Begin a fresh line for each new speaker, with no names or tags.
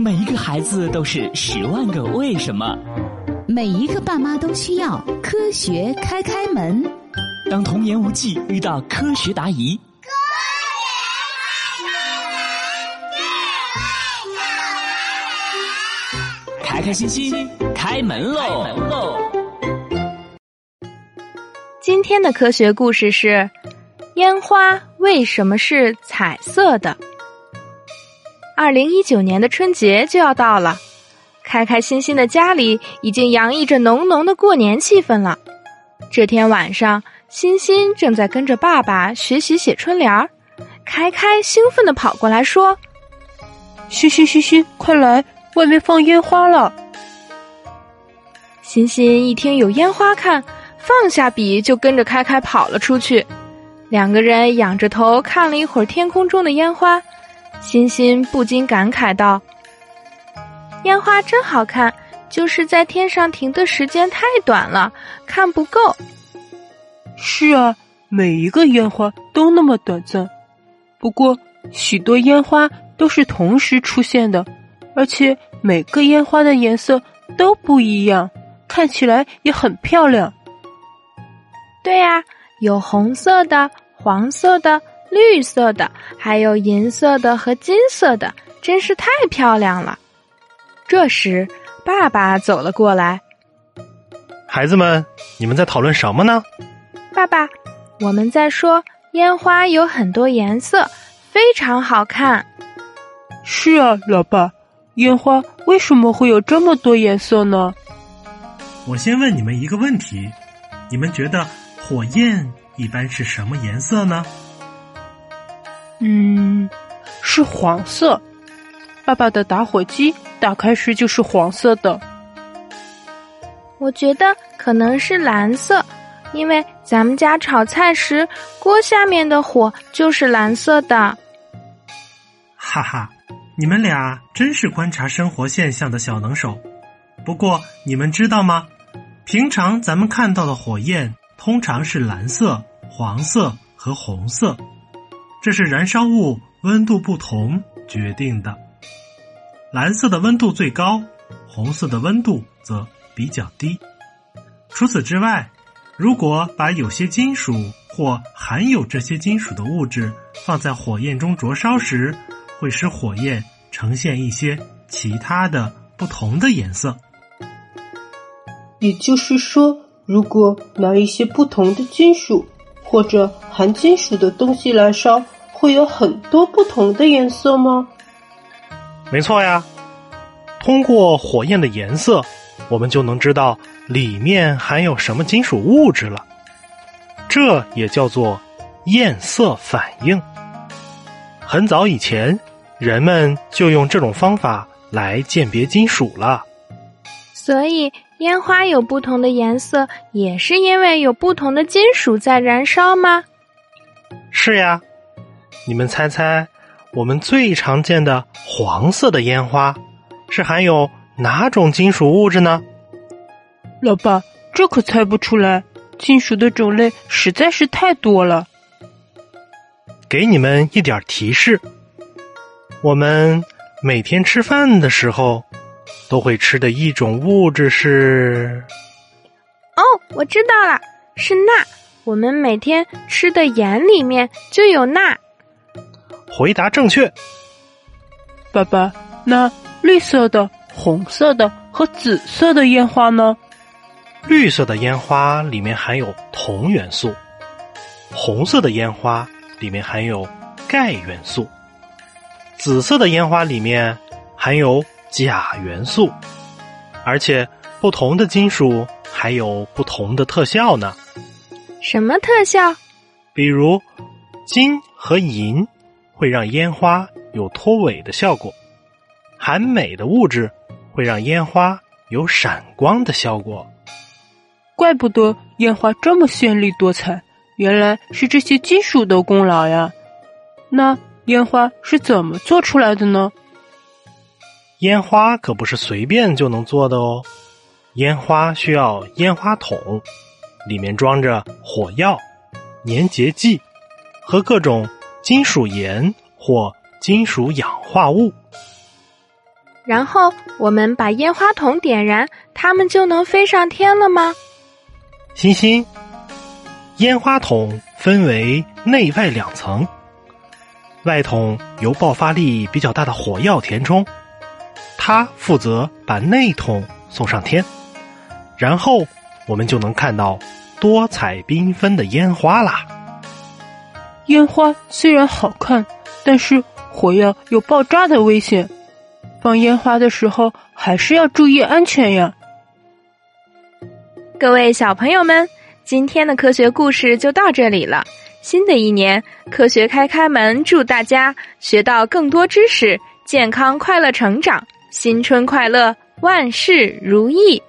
每一个孩子都是十万个为什么，
每一个爸妈都需要科学开开门。
当童言无忌遇到科学答疑，开开心心开门喽！
今天的科学故事是：烟花为什么是彩色的？二零一九年的春节就要到了，开开心心的家里已经洋溢着浓浓的过年气氛了。这天晚上，欣欣正在跟着爸爸学习写春联儿，开开兴奋的跑过来说：“
嘘嘘嘘嘘，快来，外面放烟花了！”
欣欣一听有烟花看，放下笔就跟着开开跑了出去。两个人仰着头看了一会儿天空中的烟花。欣欣不禁感慨道：“烟花真好看，就是在天上停的时间太短了，看不够。”“
是啊，每一个烟花都那么短暂。不过，许多烟花都是同时出现的，而且每个烟花的颜色都不一样，看起来也很漂亮。”“
对呀，有红色的，黄色的。”绿色的，还有银色的和金色的，真是太漂亮了。这时，爸爸走了过来。
孩子们，你们在讨论什么呢？
爸爸，我们在说烟花有很多颜色，非常好看。
是啊，老爸，烟花为什么会有这么多颜色呢？
我先问你们一个问题：你们觉得火焰一般是什么颜色呢？
嗯，是黄色。爸爸的打火机打开时就是黄色的。
我觉得可能是蓝色，因为咱们家炒菜时锅下面的火就是蓝色的。
哈哈，你们俩真是观察生活现象的小能手。不过你们知道吗？平常咱们看到的火焰通常是蓝色、黄色和红色。这是燃烧物温度不同决定的。蓝色的温度最高，红色的温度则比较低。除此之外，如果把有些金属或含有这些金属的物质放在火焰中灼烧时，会使火焰呈现一些其他的不同的颜色。
也就是说，如果拿一些不同的金属。或者含金属的东西燃烧，会有很多不同的颜色吗？
没错呀，通过火焰的颜色，我们就能知道里面含有什么金属物质了。这也叫做焰色反应。很早以前，人们就用这种方法来鉴别金属了。
所以。烟花有不同的颜色，也是因为有不同的金属在燃烧吗？
是呀，你们猜猜，我们最常见的黄色的烟花是含有哪种金属物质呢？
老爸，这可猜不出来，金属的种类实在是太多了。
给你们一点提示，我们每天吃饭的时候。都会吃的一种物质是，
哦，我知道了，是钠。我们每天吃的盐里面就有钠。
回答正确，
爸爸。那绿色的、红色的和紫色的烟花呢？
绿色的烟花里面含有铜元素，红色的烟花里面含有钙元素，紫色的烟花里面含有。钾元素，而且不同的金属还有不同的特效呢。
什么特效？
比如金和银会让烟花有脱尾的效果，含镁的物质会让烟花有闪光的效果。
怪不得烟花这么绚丽多彩，原来是这些金属的功劳呀。那烟花是怎么做出来的呢？
烟花可不是随便就能做的哦，烟花需要烟花筒，里面装着火药、粘结剂和各种金属盐或金属氧化物。
然后我们把烟花筒点燃，它们就能飞上天了吗？
欣欣，烟花筒分为内外两层，外筒由爆发力比较大的火药填充，它负责把内桶送上天，然后我们就能看到多彩缤纷的烟花啦。
烟花虽然好看，但是火药有爆炸的危险，放烟花的时候还是要注意安全呀。
各位小朋友们，今天的科学故事就到这里了。新的一年，科学开开门，祝大家学到更多知识，健康快乐成长，新春快乐，万事如意。